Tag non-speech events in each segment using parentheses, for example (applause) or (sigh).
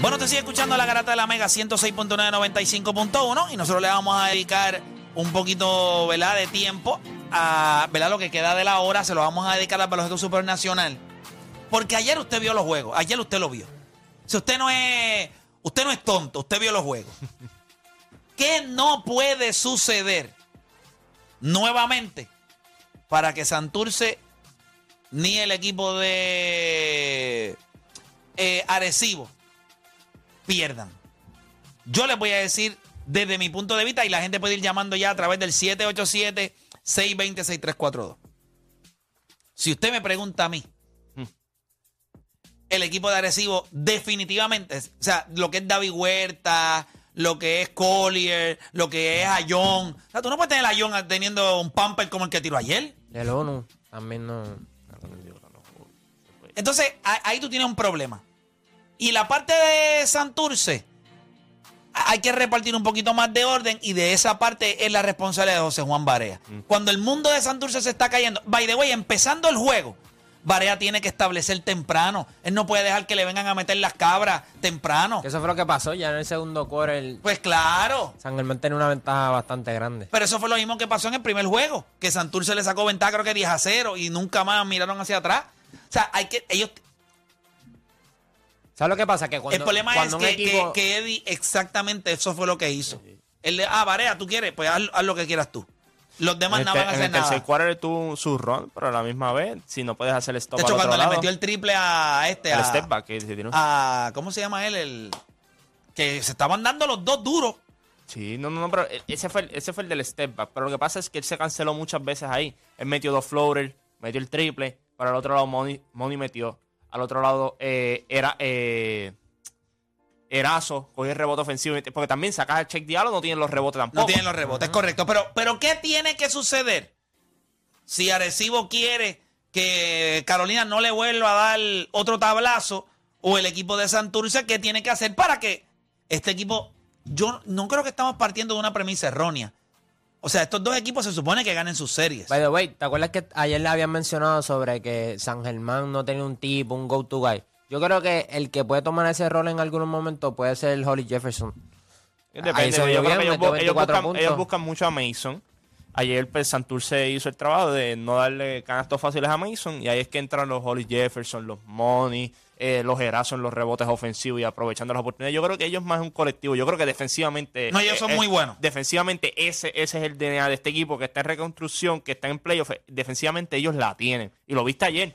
Bueno, te sigue escuchando la garata de la Mega 106.995.1 y nosotros le vamos a dedicar un poquito ¿verdad? de tiempo a ¿verdad? lo que queda de la hora, se lo vamos a dedicar al Baloncesto Supernacional. Porque ayer usted vio los juegos, ayer usted lo vio. Si usted no es, usted no es tonto, usted vio los juegos. ¿Qué no puede suceder nuevamente para que Santurce ni el equipo de eh, Arecibo pierdan. Yo les voy a decir desde mi punto de vista y la gente puede ir llamando ya a través del 787-620-6342. Si usted me pregunta a mí, el equipo de Arecibo definitivamente, o sea, lo que es David Huerta, lo que es Collier, lo que es Ayón. O sea, tú no puedes tener a Ayón teniendo un pamper como el que tiró ayer. El ONU también no. Entonces, ahí tú tienes un problema. Y la parte de Santurce, hay que repartir un poquito más de orden y de esa parte es la responsabilidad de José Juan Barea. Mm. Cuando el mundo de Santurce se está cayendo, by the way, empezando el juego, Barea tiene que establecer temprano. Él no puede dejar que le vengan a meter las cabras temprano. Eso fue lo que pasó ya en el segundo quarter. Pues claro. San Germán tiene una ventaja bastante grande. Pero eso fue lo mismo que pasó en el primer juego, que Santurce le sacó ventaja creo que 10 a 0 y nunca más miraron hacia atrás. O sea, hay que ellos ¿Sabes lo que pasa? Que cuando, el problema es que, Eddie exactamente eso fue lo que hizo. Él le, ah, Varea, tú quieres, pues haz, lo que quieras tú. Los demás no van a hacer en nada. El tercer tuvo su run, pero a la misma vez, si no puedes hacer el stop De hecho, cuando le metió el triple a este, a, step back, que a, ¿cómo se llama él? El que se estaban dando los dos duros. Sí, no, no, no, pero ese fue, el, ese fue el del step back. Pero lo que pasa es que él se canceló muchas veces ahí. Él metió dos floaters, metió el triple, para el otro lado Money, Money metió. Al otro lado eh, era eh, Erazo, cogió el rebote ofensivo. Porque también sacas el check diálogo, no tienen los rebotes tampoco. No tienen los rebotes, correcto. Pero, pero ¿qué tiene que suceder? Si Arecibo quiere que Carolina no le vuelva a dar otro tablazo, o el equipo de Santurce, ¿qué tiene que hacer para que este equipo. Yo no creo que estamos partiendo de una premisa errónea. O sea, estos dos equipos se supone que ganen sus series. By the way, ¿te acuerdas que ayer le habían mencionado sobre que San Germán no tenía un tipo, un go-to guy? Yo creo que el que puede tomar ese rol en algún momento puede ser el Holly Jefferson. Depende, ellos, buscan, mucho a Mason. Ayer pues, Santurce hizo el trabajo de no darle canastos fáciles a Mason y ahí es que entran los Holly Jefferson, los Money, eh, los Erasos en los rebotes ofensivos y aprovechando las oportunidades. Yo creo que ellos más un colectivo. Yo creo que defensivamente. No, ellos son muy buenos. Defensivamente, ese, ese es el DNA de este equipo que está en reconstrucción, que está en playoff. Defensivamente, ellos la tienen. Y lo viste ayer.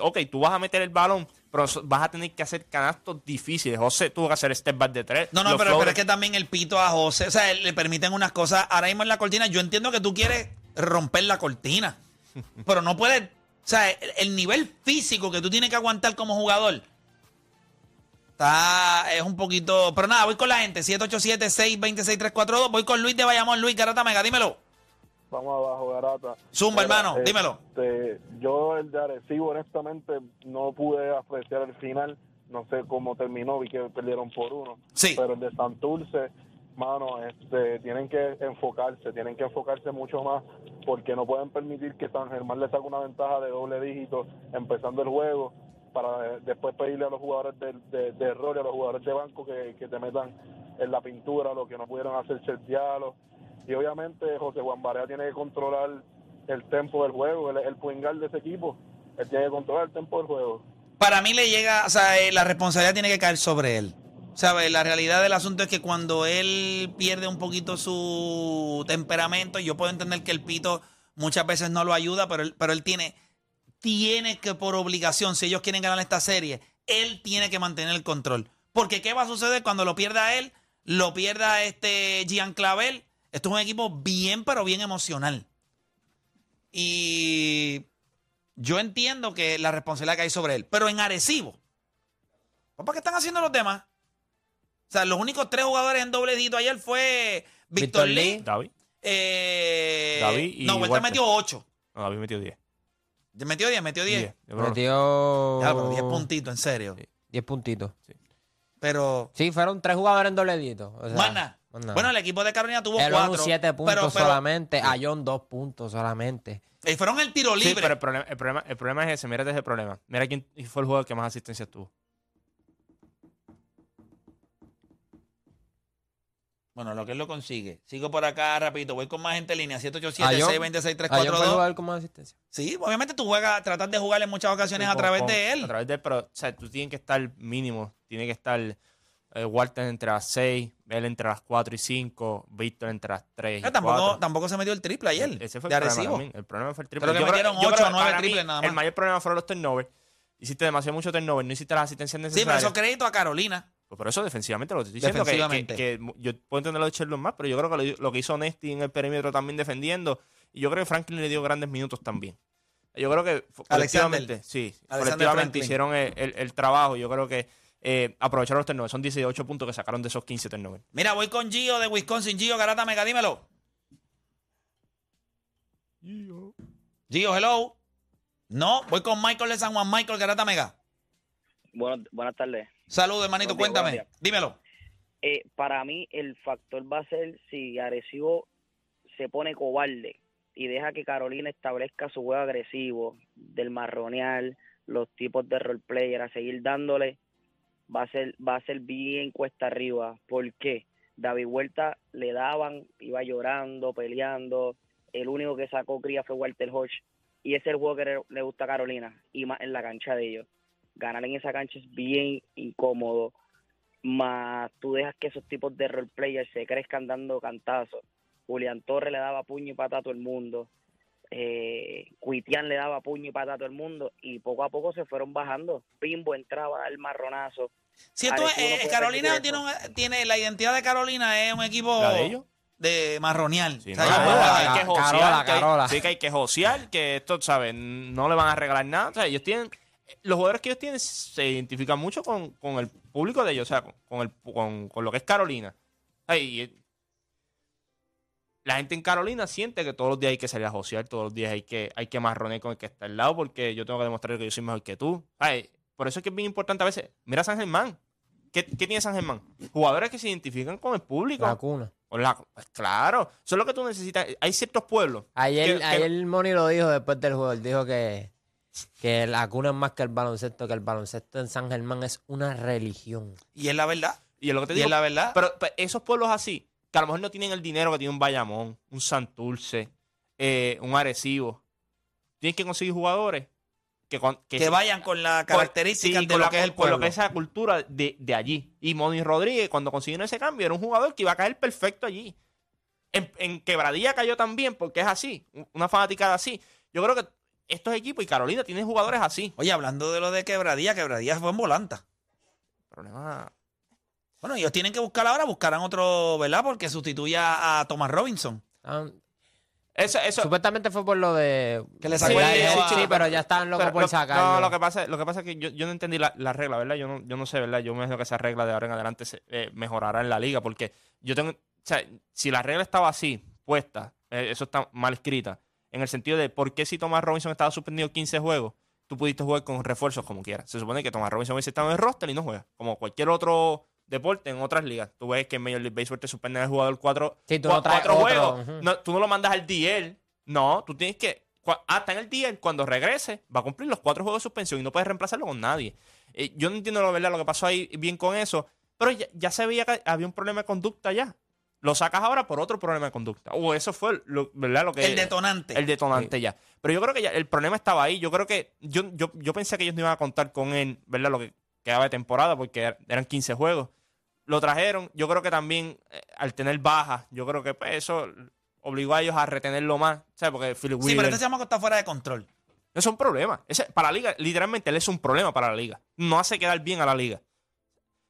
Ok, tú vas a meter el balón pero vas a tener que hacer canastos difíciles. José tuvo que hacer step back de tres. No, no, pero, es que también el pito a José, o sea, le permiten unas cosas. Ahora mismo en la cortina, yo entiendo que tú quieres romper la cortina, (laughs) pero no puedes, o sea, el, nivel físico que tú tienes que aguantar como jugador está, es un poquito. Pero nada, voy con la gente, 787-626-342. Voy con Luis de Bayamón. Luis Garata Mega, dímelo. Vamos abajo, Garata. Zumba, hermano, dímelo. Este, yo el de Arecibo, honestamente, no pude apreciar el final. No sé cómo terminó, vi que perdieron por uno. Sí. Pero el de Santurce, mano, este, tienen que enfocarse, tienen que enfocarse mucho más, porque no pueden permitir que San Germán le saque una ventaja de doble dígito empezando el juego para después pedirle a los jugadores de, de, error y a los jugadores de banco que, que te metan en la pintura lo que no pudieron hacer diálogo y obviamente José Juan Barea tiene que controlar el tempo del juego, el, el de ese equipo, él tiene que controlar el tempo del juego. Para mí le llega, o sea, eh, la responsabilidad tiene que caer sobre él. ¿Sabes? La realidad del asunto es que cuando él pierde un poquito su temperamento, yo puedo entender que el pito muchas veces no lo ayuda, pero él, pero él tiene, tiene que por obligación, si ellos quieren ganar esta serie, él tiene que mantener el control. Porque ¿qué va a suceder cuando lo pierda él? Lo pierda este Gian Clavel esto es un equipo bien, pero bien emocional. Y yo entiendo que la responsabilidad que hay sobre él. Pero en Arecibo, ¿para qué están haciendo los demás? O sea, los únicos tres jugadores en doble dígito ayer fue Víctor Lee, David. Eh, David y no, Huerta metió ocho. No, David metió diez. Metió diez, metió diez. Metió... Ya, pero diez puntitos, en serio. Diez puntitos. Sí. Pero... Sí, fueron tres jugadores en doble dígito. O sea... Bueno, el equipo de Carolina tuvo el cuatro. siete puntos solamente. A John dos puntos solamente. Y fueron el tiro libre. Sí, pero el problema, el problema, el problema es ese. Mira ese problema. Mira quién fue el jugador que más asistencia tuvo. Bueno, lo que él lo consigue. Sigo por acá rapidito. Voy con más gente en línea. Ah, 787 yo- 626 Ah, yo puedo 342 jugar como asistencia. Sí, obviamente tú juegas, tratas de jugar en muchas ocasiones a Con- través con- de él. A través de él, pero o sea, tú tienes que estar mínimo. Tiene que estar eh, Walter entre las 6, él entre las 4 y 5, Víctor entre las 3 y Ah, tampoco, 4. tampoco se metió el triple ayer. Ese fue el problema también. El problema fue el triple. Creo que Yo metieron yo ocho o que nueve para mí triples nada más. El mayor problema fueron los turnovers. Hiciste demasiado mucho turnover, no hiciste las asistencias Sí, pero necesarias. eso crédito a Carolina. Pues por eso defensivamente lo estoy diciendo. Que, que- que yo puedo entender lo de Sherlock más, pero yo creo que lo, lo que hizo Nesty en el perímetro también defendiendo. Y yo creo que Franklin le dio grandes minutos también. Yo creo que Alexander. colectivamente, sí, Alexander colectivamente Franklin. hicieron el, el- el trabajo. Yo creo que eh, aprovecharon los turnovers. Son 18 puntos que sacaron de esos 15 turnovers. Mira, voy con Gio de Wisconsin. Gio, Garata Mega, dímelo. Gio, hello. No, voy con Michael de San Juan. Michael, Garata Mega. Bueno, buenas tardes. Saludos, hermanito, Buenos días, cuéntame. Dímelo. Eh, para mí el factor va a ser si Arecibo se pone cobarde y deja que Carolina establezca su juego agresivo del marroneal, los tipos de roleplayer, a seguir dándole, va a ser va a ser bien cuesta arriba. ¿Por qué? David Huerta le daban, iba llorando, peleando. El único que sacó cría fue Walter Hodge. Y ese es el juego que le- gusta a Carolina, y más en la cancha de ellos. Ganar en esa cancha es bien incómodo más tú dejas que esos tipos de roleplayers se crezcan dando cantazos. Julián Torres le daba puño y pata a todo el mundo. Eh, Cuitián le daba puño y pata a todo el mundo. Y poco a poco se fueron bajando. Pimbo entraba al marronazo. Si esto es- eh, Carolina tiene, un- tiene la identidad de Carolina es un equipo ¿La de ellos? de marronial. Sí, O no, sea, hay que- que Carola, josear, que hay- Carola. Sí, que hay que josear, que esto, ¿sabes? No le van a regalar nada. O sea, ellos tienen... Los jugadores que ellos tienen se identifican mucho con, con el público de ellos, o sea, con, con el, con, con lo que es Carolina. Ay, y- la gente en Carolina siente que todos los días hay que salir a josear, todos los días hay que, hay que marronear con el que está al lado, porque yo tengo que demostrar que yo soy mejor que tú. Ay, por eso es que es bien importante a veces. Mira San Germán. ¿Qué, qué tiene San Germán? Jugadores que se identifican con el público. La cuna. Con la- pues claro, eso es lo que tú necesitas. Hay ciertos pueblos. Ayer, que- que- ayer Moni lo dijo después del juego. Él dijo que, que la cuna es más que el baloncesto, que el baloncesto en San Germán es una religión. Y es la verdad. y es lo que te Y digo. es la verdad. Pero, pero esos pueblos así, que a lo mejor no tienen el dinero que tiene un Bayamón, un Santurce, eh, un Arecibo, tienen que conseguir jugadores que, con- que, que vayan con las con- características sí, de con lo la- que es el con pueblo. lo que es esa cultura de, de allí. Y Moni Rodríguez, cuando consiguieron ese cambio, era un jugador que iba a caer perfecto allí. En, en Quebradilla cayó también, porque es así, una fanaticada así. Yo creo que estos equipos y Carolina tienen jugadores así. Oye, hablando de lo de quebradilla, quebradilla fue en volanta. Problema. Bueno, ellos tienen que buscar ahora, buscarán otro, ¿verdad? Porque sustituya a Thomas Robinson. Ah, Eso, eso, Supuestamente fue por lo de. Que le Sí, sacó el sí, sí, pero ya estaban locos Pero por lo- sacarlo. No, lo que pasa, lo que pasa es que yo, yo no entendí la, la regla, ¿verdad? Yo no, yo no sé, ¿verdad? Yo me imagino que esa regla de ahora en adelante se, eh, mejorará en la liga, porque yo tengo, o sea, si la regla estaba así, puesta, eh, eso está mal escrita, en el sentido de por qué si Thomas Robinson estaba suspendido 15 juegos, tú pudiste jugar con refuerzos como quieras. Se supone que Thomas Robinson hubiese estado en el roster y no juega, como cualquier otro deporte en otras ligas. Tú ves que en Major League Baseball te suspenden al jugador cuatro, Sí, tú cua- no traes cuatro juegos. ujú. No, tú no lo mandas al DL. No, tú tienes que. cua- Ah, en el DL. Cuando regrese, va a cumplir los cuatro juegos de suspensión y no puedes reemplazarlo con nadie. Eh, yo no entiendo la verdad lo que pasó ahí bien con eso. Pero ya, ya se veía que había un problema de conducta ya. Lo sacas ahora por otro problema de conducta. O eso fue lo, ¿verdad? Lo que, el detonante. el detonante ya. Pero yo creo que ya el problema estaba ahí. Yo creo que. Yo, yo, yo pensé que ellos no iban a contar con él, ¿verdad? Lo que quedaba de temporada, porque er- eran 15 juegos. Lo trajeron. Yo creo que también, eh, al tener bajas, yo creo que pues, eso obligó a ellos a retenerlo más. ¿Sabes? Porque Philip sí, Wheeler. pero este chamaco está fuera de control. Eso es un problema. Ese- para la liga, literalmente, él es un problema para la liga. No hace quedar bien a la liga.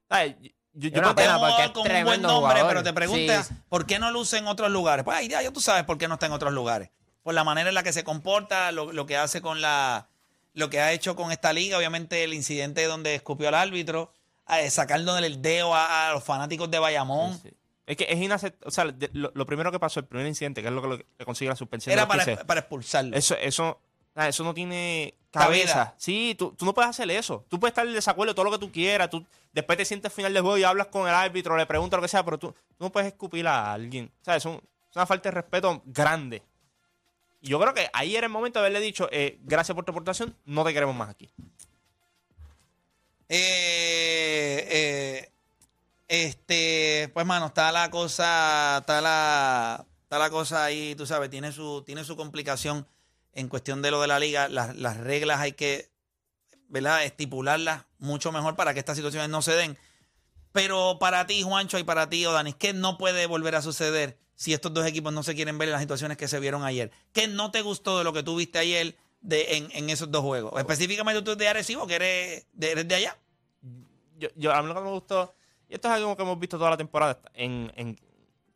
¿Sabes? Yo, yo- que- pena, porque es con un buen nombre, jugador. pero te preguntas Sí. por qué no luce en otros lugares. Pues ahí ya, ya tú sabes por qué no está en otros lugares. Por la manera en la que se comporta, lo, lo que hace con la. Lo que ha hecho con esta liga, obviamente el incidente donde escupió al árbitro, eh, sacándole el dedo a, a los fanáticos de Bayamón. Sí. Es que es inaceptable. O sea, de- lo, lo primero que pasó, el primer incidente, que es lo que le- le consigue la suspensión. Era para, 15, para expulsarlo. Eso, eso, ah, eso no tiene cabeza. Sí, tú, tú no puedes hacer eso. Tú puedes estar en desacuerdo todo lo que tú quieras. Tú después te sientes al final del juego y hablas con el árbitro, le preguntas lo que sea, pero tú, tú no puedes escupir a alguien. O sea, es, un- es una falta de respeto grande. Y yo creo que ahí era el momento de haberle dicho, eh, gracias por tu aportación, no te queremos más aquí. Eh, eh, este, pues, mano, está la cosa, está la, está la cosa ahí, tú sabes, tiene su, tiene su complicación en cuestión de lo de la liga. Las, las reglas hay que, ¿verdad? Estipularlas mucho mejor para que estas situaciones no se den. Pero para ti, Juancho, y para ti, Odanis, ¿qué no puede volver a suceder si estos dos equipos no se quieren ver en las situaciones que se vieron ayer? ¿Qué no te gustó de lo que tú viste ayer de, en, en esos dos juegos? Específicamente tú de Arecibo, que eres de, eres de allá. Yo, yo, a mí lo que me gustó, y esto es algo que hemos visto toda la temporada, en, en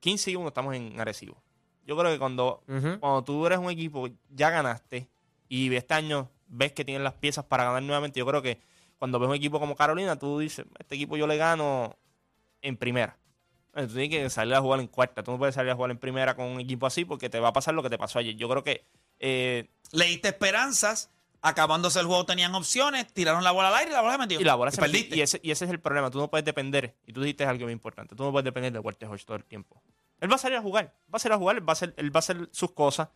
15 y 1 estamos en Arecibo. Yo creo que cuando, cuando tú eres un equipo, ya ganaste, y este año ves que tienes las piezas para ganar nuevamente, yo creo que cuando ves un equipo como Carolina, tú dices, este equipo yo le gano en primera. Entonces, tú tienes que salir a jugar en cuarta. Tú no puedes salir a jugar en primera con un equipo así porque te va a pasar lo que te pasó ayer. Yo creo que eh, Leíste esperanzas, acabándose el juego tenían opciones, tiraron la bola al aire y la bola se metió. Y la bola se metió. perdiste. Y ese, y ese es el problema. Tú no puedes depender. Y tú dijiste algo muy importante. Tú no puedes depender de Walter Hodge todo el tiempo. Él va a salir a jugar. Va a salir a jugar. Él va a hacer, él va a hacer sus cosas.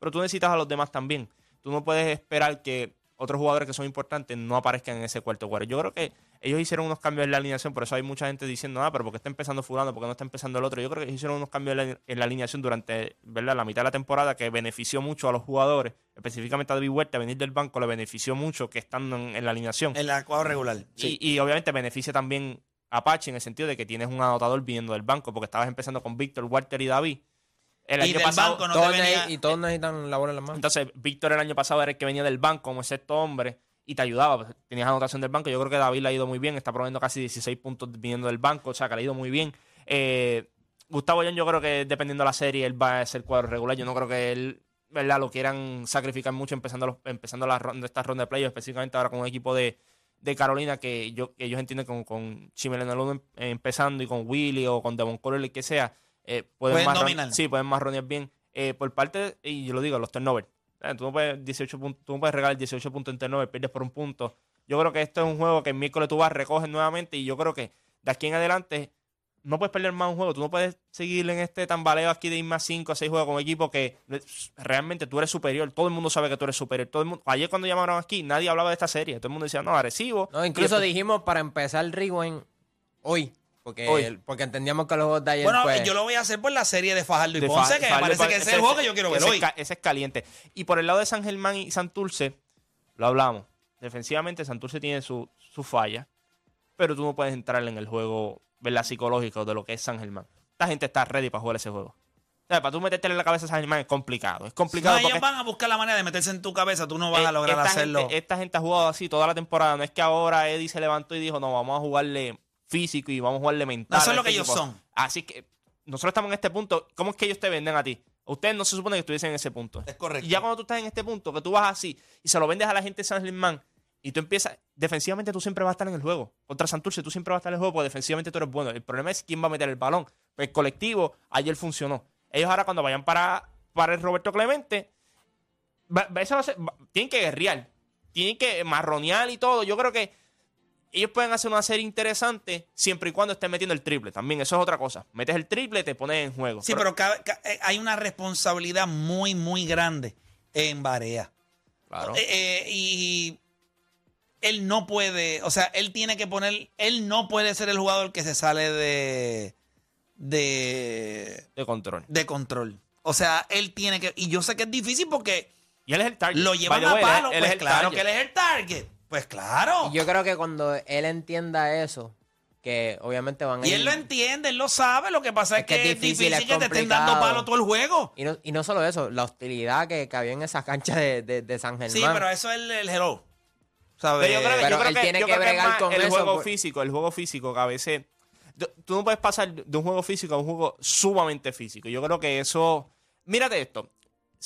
Pero tú necesitas a los demás también. Tú no puedes esperar que otros jugadores que son importantes no aparezcan en ese cuarto cuadro. Yo creo que ellos hicieron unos cambios en la alineación. Por eso hay mucha gente diciendo, ah, pero ¿por qué está empezando fulano? ¿Por qué no está empezando el otro? Yo creo que ellos hicieron unos cambios en la, en la alineación durante ¿verdad? la mitad de la temporada que benefició mucho a los jugadores. Específicamente a David Huerta, venir del banco le benefició mucho que estando en, en la alineación. En la cuadro regular. Y, y obviamente beneficia también a Pachi en el sentido de que tienes un anotador viniendo del banco, porque estabas empezando con Víctor, Walter y David. El y año pasado, banco no Todos te venía... y todos necesitan la bola en las manos. entonces Víctor el año pasado era el que venía del banco como sexto hombre y te ayudaba. pues, Tenías anotación del banco. Yo creo que David le ha ido muy bien, está proveyendo casi 16 puntos viniendo del banco, o sea que le ha ido muy bien. Eh, Gustavo Young, yo creo que dependiendo de la serie, él va a ser cuadro regular. Yo no creo que él ¿verdad? lo quieran sacrificar mucho empezando, los, empezando la ronda, esta ronda de playoffs, específicamente ahora con un equipo de, de Carolina que yo, ellos entienden con, con Chimel en el uno em- empezando y con Willy o con Devon Color, el que sea, eh, pueden, Pueden marron- dominar. Sí, pueden marronear bien. Eh, por parte, y yo lo digo, los turnovers. Eh, Tú no puedes, 18 puntos, tú no puedes regalar 18 puntos en turnover, pierdes por un punto. Yo creo que esto es un juego que el miércoles tú vas, recoges nuevamente y yo creo que de aquí en adelante no puedes perder más un juego. Tú no puedes seguir en este tambaleo aquí de ir más 5 a 6 juegos con un equipo que realmente tú eres superior. Todo el mundo sabe que tú eres superior. Todo el mundo, ayer cuando llamaron aquí, nadie hablaba de esta serie. Todo el mundo decía, no, agresivo. No, incluso después- dijimos para empezar el Rewind hoy. Porque, Hoy. porque entendíamos que los juegos de ayer Bueno, pues, yo lo voy a hacer por la serie de Fajardo y de Ponce, Fa- que me parece Pa- que ese es el juego que yo quiero ver ese hoy. es Ese es caliente. Y por el lado de San Germán y Santurce, lo hablamos. Defensivamente, Santurce tiene su, su falla, pero tú no puedes entrar en el juego ¿verdad? psicológico de lo que es San Germán. Esta gente está ready para jugar ese juego. O sea, para tú meterte en la cabeza a San Germán es complicado. Es complicado No, ellos van a buscar la manera de meterse en tu cabeza, tú no vas a eh, lograr esta hacerlo. Gente, esta gente ha jugado así toda la temporada. No es que ahora Eddie se levantó y dijo, no, vamos a jugarle físico y vamos a jugarle mental. No, es lo que este ellos equipo". son. Así que nosotros estamos en este punto. ¿Cómo es que ellos te venden a ti? Ustedes no se supone que estuviesen en ese punto. Es correcto. Y ya cuando tú estás en este punto, que tú vas así y se lo vendes a la gente de San Germán y tú empiezas, defensivamente tú siempre vas a estar en el juego. Contra Santurce tú siempre vas a estar en el juego porque defensivamente tú eres bueno. El problema es quién va a meter el balón. Pues el colectivo ayer funcionó. Ellos ahora cuando vayan para, para el Roberto Clemente, va- va- eso va a ser- tienen que guerrear. Tienen que marronear y todo. Yo creo que ellos pueden hacer una serie interesante siempre y cuando estén metiendo el triple. También, eso es otra cosa. Metes el triple, te pones en juego. Sí, pero eh, hay una responsabilidad muy, muy grande en Barea. Claro. Eh, eh, y él no puede, o sea, él tiene que poner, él no puede ser el jugador que se sale de, de, de control. de control. O sea, él tiene que, y yo sé que es difícil porque Y él es el target. lo llevan a way, palo, él pues es el claro target. que él es el target. Pues claro. Y yo creo que cuando él entienda eso, que obviamente van a Y ir- él lo entiende, él lo sabe. Lo que pasa es, Es que es es difícil, es que te estén dando palo todo el juego. Y no, y no solo eso, la hostilidad que, que había en esa cancha de, de, de San Germán. Sí, pero eso es el, el hello. ¿Sabes? Pero yo creo, que- Pero yo creo él que, tiene yo que creo que es bregar más con el eso, juego pues. físico, el juego físico que a veces tú tú no puedes pasar de un juego físico a un juego sumamente físico. Yo creo que eso, mírate esto,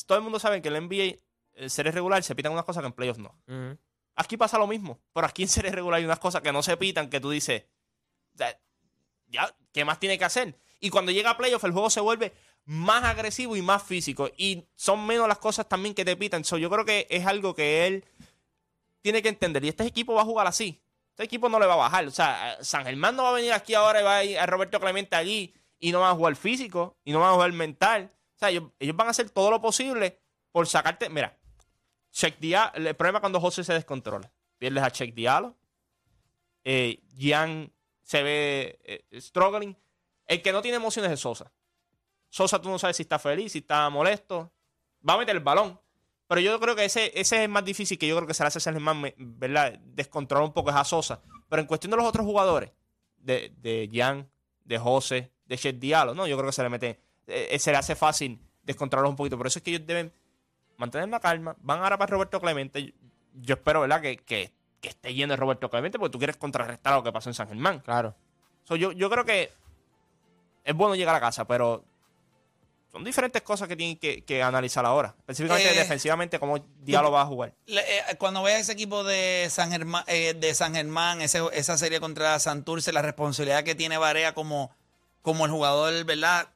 todo el mundo sabe que en el NBA el serie regular se pitan unas cosas que en playoffs no. Ujú. Aquí pasa lo mismo, pero aquí en serie regular hay unas cosas que no se pitan que tú dices, ya, ¿qué más tiene que hacer? Y cuando llega a playoff el juego se vuelve más agresivo y más físico y son menos las cosas también que te pitan. So, yo creo que es algo que él tiene que entender. Y este equipo va a jugar así. Este equipo no le va a bajar. O sea, San Germán no va a venir aquí ahora y va a ir a Roberto Clemente allí y no van a jugar físico y no van a jugar mental. O sea, ellos van a hacer todo lo posible por sacarte. Mira, Check Dia- el problema es cuando José se descontrola. Pierdes a Check Diallo. Eh, Gian se ve eh, struggling. El que no tiene emociones es Sosa. Sosa tú no sabes si está feliz, si está molesto. Va a meter el balón. Pero yo creo que ese, ese es el más difícil que yo creo que se le hace a Germán, ¿verdad? Descontrolar un poco es a Sosa. Pero en cuestión de los otros jugadores, de, de Jan, de José, de Chet Diallo, no, yo creo que se le mete, eh, se le hace fácil descontrolarlos un poquito. Por eso es que ellos deben mantener la calma. Van ahora para Roberto Clemente. Yo espero, ¿verdad? Que, que, que esté yendo Roberto Clemente porque tú quieres contrarrestar lo que pasó en San Germán. Claro. So, yo, yo creo que es bueno llegar a casa, pero son diferentes cosas que tienen que, que analizar ahora. Específicamente Eh, defensivamente, cómo Diallo va a jugar. Le- eh, cuando veas ese equipo de San Germán, eh, de San Germán ese- esa serie contra Santurce, la responsabilidad que tiene Barea como, como el jugador, ¿verdad?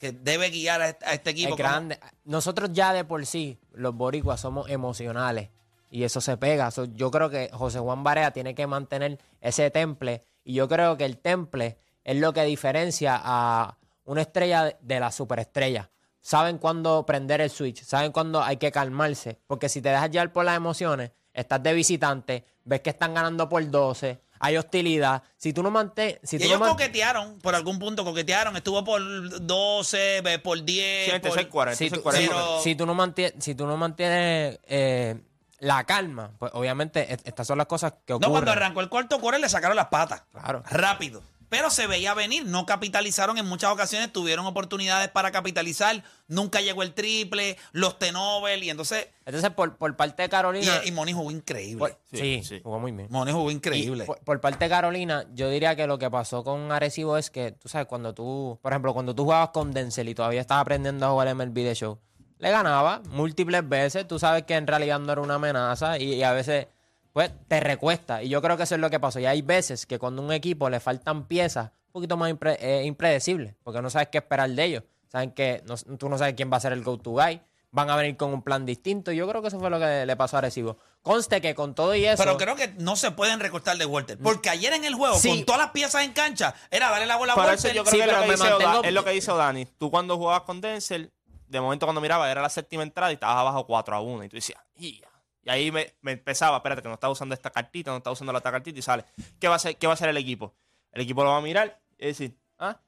Que debe guiar a este, a este equipo. Es grande. Nosotros ya de por sí, los boricuas, somos emocionales. Y eso se pega. So, yo creo que José Juan Barea tiene que mantener ese temple. Y yo creo que el temple es lo que diferencia a una estrella de- de la superestrella. Saben cuándo prender el switch, saben cuándo hay que calmarse. Porque si te dejas llevar por las emociones, estás de visitante, ves que están ganando por 12, hay hostilidad. Si tú no mantienes. Si Y tú no ellos man- coquetearon, por algún punto coquetearon. Estuvo por 12, ve, por 10. Sí, por- 6-40, si, tú, 6-40. pero- si tú no mantienes, si tú no mantienes eh, la calma, pues obviamente est- estas son las cosas que No, ocurren. cuando arrancó el cuarto quarter le sacaron las patas. Claro. Rápido. Pero se veía venir, no capitalizaron en muchas ocasiones, tuvieron oportunidades para capitalizar, nunca llegó el triple, los T-Nobel, y entonces, Entonces, por, por parte de Carolina. y, y Moni jugó increíble. por- Sí, sí, sí. jugó muy bien. Moni jugó increíble. por, por parte de Carolina, yo diría que lo que pasó con Arecibo es que, tú sabes, cuando tú, por ejemplo, cuando tú jugabas con Denzel y todavía estabas aprendiendo a jugar MLB The Show, le ganaba múltiples veces, tú sabes que en realidad no era una amenaza y, y a veces, pues, te recuesta. Y yo creo que eso es lo que pasó. Y hay veces que cuando a un equipo le faltan piezas, un poquito más impre- eh, impredecibles, porque no sabes qué esperar de ellos. Saben que no- tú no sabes quién va a ser el go-to guy. Van a venir con un plan distinto. Yo creo que eso fue lo que le pasó a Arecibo. Conste que con todo y eso. Pero creo que no se pueden recortar de Walter. Porque ayer en el juego, Sí. con todas las piezas en cancha, era darle la bola a Walter. eso yo creo Sí, que es lo pero que, dice Oda- mantengo- es lo que dice Dani. Tú cuando jugabas con Denzel, de momento cuando miraba era la séptima entrada y estabas abajo 4 a 1. Y tú decías, "Ya". Y ahí me, me empezaba, espérate, que no está usando esta cartita, no está usando la otra cartita y sale. ¿Qué va a hacer, qué va a hacer el equipo? El equipo lo va a mirar y decir, ah,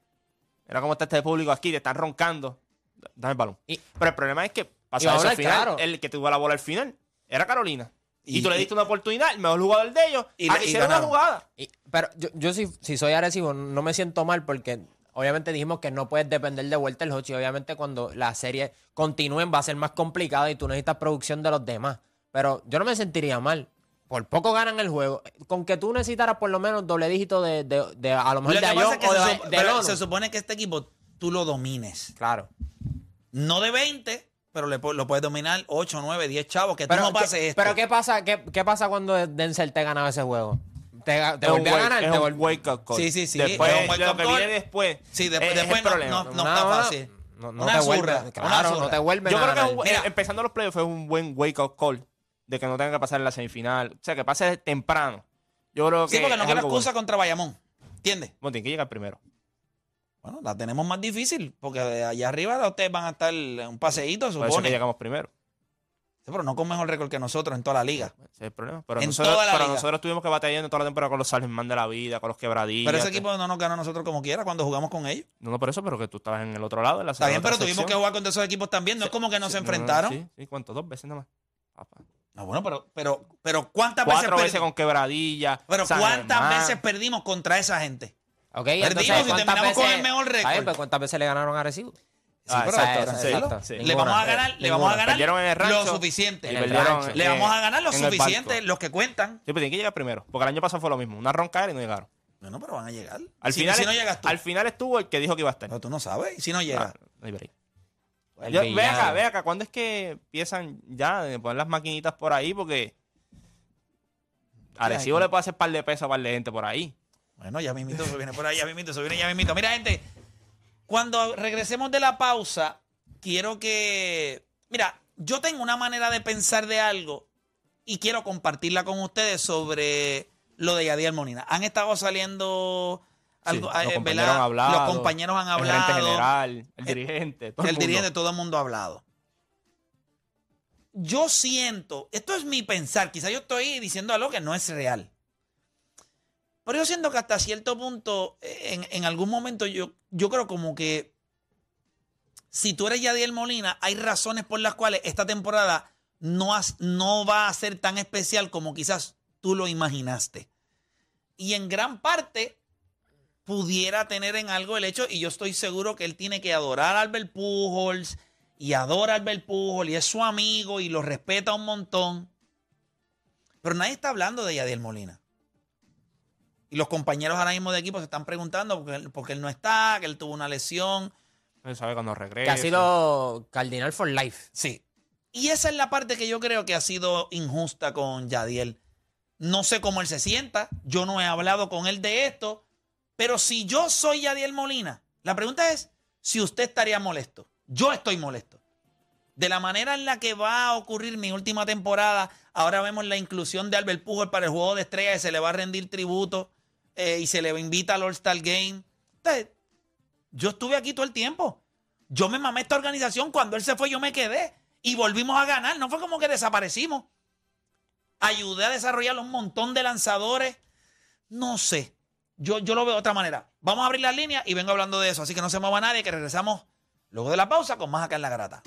mira cómo está este público aquí, te están roncando. Dame el balón. Y- Pero el problema es que Y pasa va a eso al final. claro. El que tuvo la bola al final era Carolina. Y, Y- tú le y- diste una oportunidad, el mejor jugador de ellos, Y a le- que y hiciera una jugada. Y- pero yo, yo si, si soy Arecibo no me siento mal porque obviamente dijimos que no puedes depender de vuelta el Hochi. Obviamente cuando la serie continúen va a ser más complicado y tú necesitas producción de los demás. Pero yo no me sentiría mal. Por poco ganan el juego. Con que tú necesitaras por lo menos doble dígito de, de, de- a lo mejor Lo de Ayón es que o se, de, de pero se supone que este equipo tú lo domines. Claro. No de 20, pero le, lo puedes dominar 8, 9, 10 chavos. Que tú Pero, no pases ¿qué, esto. pero ¿qué pasa, qué, qué pasa cuando Denzel te ganaba ese juego? Te, te Es volvió a ganar. es te un wake up call. Sí, sí, sí, Después, es un wake lo up que call. viene después. Sí, después, es- es después el no, problema. no, no está fácil. No, no Una te zurra, vuelve, una claro, no zurra. te vuelve Yo creo que es un- Mira. empezando los playoffs fue un buen wake up call de que no tenga que pasar en la semifinal. O sea, que pase temprano. Yo creo que. Sí, porque no quiero excusa bueno. contra Bayamón. ¿Entiendes? Bueno, tiene que llegar primero. Bueno, la tenemos más difícil porque de allá arriba ustedes van a estar un paseíto, Por eso que llegamos primero. Sí, pero no con mejor récord que nosotros en toda la liga. Ese es el problema. Pero, En nosotros, toda la pero liga. nosotros tuvimos que batallar toda la temporada con los Salesman de la vida, con los quebradillas. Pero ese que- equipo no nos ganó a nosotros como quiera cuando jugamos con ellos. No, no por eso, pero que tú estabas en el otro lado. En la Está bien, pero tuvimos que jugar contra esos equipos también. No es como que nos Sí, no, no, enfrentaron. Sí, sí, ¿cuánto? Dos veces nada más. Papá. No, bueno, pero, pero, pero ¿cuántas veces Cuatro veces con quebradilla. Pero San ¿cuántas Germán. veces perdimos contra esa gente? Ok, Perdimos entonces, y ¿cuántas terminamos con veces- el mejor Está bien, récord. pero ¿cuántas veces le ganaron a Recibo? Sí, Ah, pero exacto, esto- sí, tranquilo. exacto, sí. Le vamos a ganar, le vamos a ganar Perdieron en el rancho lo suficiente. y perdieron. Le vamos a ganar lo en el suficiente, barco. los que cuentan. Sí, pero tienen que llegar primero. Porque el año pasado fue lo mismo. Una ronca y no llegaron. Bueno, pero van a llegar. Al, si, final, si no llegas tú. al final estuvo el que dijo que iba a estar. Pero tú no sabes. Y si no llegas. Ah, no hay break. El Yo- ve acá, ve acá. ¿Cuándo es que empiezan ya de poner las maquinitas por ahí? Porque Arecibo le puede hacer par de pesos a par de gente por ahí. Bueno, ya mismito se viene por ahí, ya mismito se viene, ya mismito. Mira, gente, cuando regresemos de la pausa, quiero que... Mira, yo tengo una manera de pensar de algo y quiero compartirla con ustedes sobre lo de Yadier Molina. Han estado saliendo... Algo, Sí, los eh, compañeros han hablado, Los compañeros han El general, el dirigente, todo el, el dirigente, todo el mundo ha hablado. Yo siento, esto es mi pensar, quizá yo estoy diciendo algo que no es real. Pero yo siento que hasta cierto punto, en, en algún momento, yo, yo creo como que si tú eres Yadiel Molina, hay razones por las cuales esta temporada no, has- no va a ser tan especial como quizás tú lo imaginaste. Y en gran parte pudiera tener en algo el hecho, y yo estoy seguro que él tiene que adorar a Albert Pujols, y adora a Albert Pujols, y es su amigo, y lo respeta un montón. Pero nadie está hablando de Yadiel Molina. Y los compañeros ahora mismo de equipo se están preguntando porque él, porque él no está, que él tuvo una lesión. No se sabe cuando regrese. Que ha sido cardinal for life. Sí. Y esa es la parte que yo creo que ha sido injusta con Yadiel. No sé cómo él se sienta, yo no he hablado con él de esto, pero si yo soy Yadiel Molina, la pregunta es si usted estaría molesto. Yo estoy molesto. De la manera en la que va a ocurrir mi última temporada, ahora vemos la inclusión de Albert Pujol para el juego de estrellas, se le va a rendir tributo eh, y se le invita al All-Star Game. Yo estuve aquí todo el tiempo. Yo me mamé esta organización. Cuando él se fue, yo me quedé. Y volvimos a ganar. No fue como que desaparecimos. Ayudé a desarrollar un montón de lanzadores. No sé. Yo, yo lo veo de otra manera. Vamos a abrir las líneas y vengo hablando de eso. Así que no se mueva nadie, que regresamos luego de la pausa con más acá en la grata.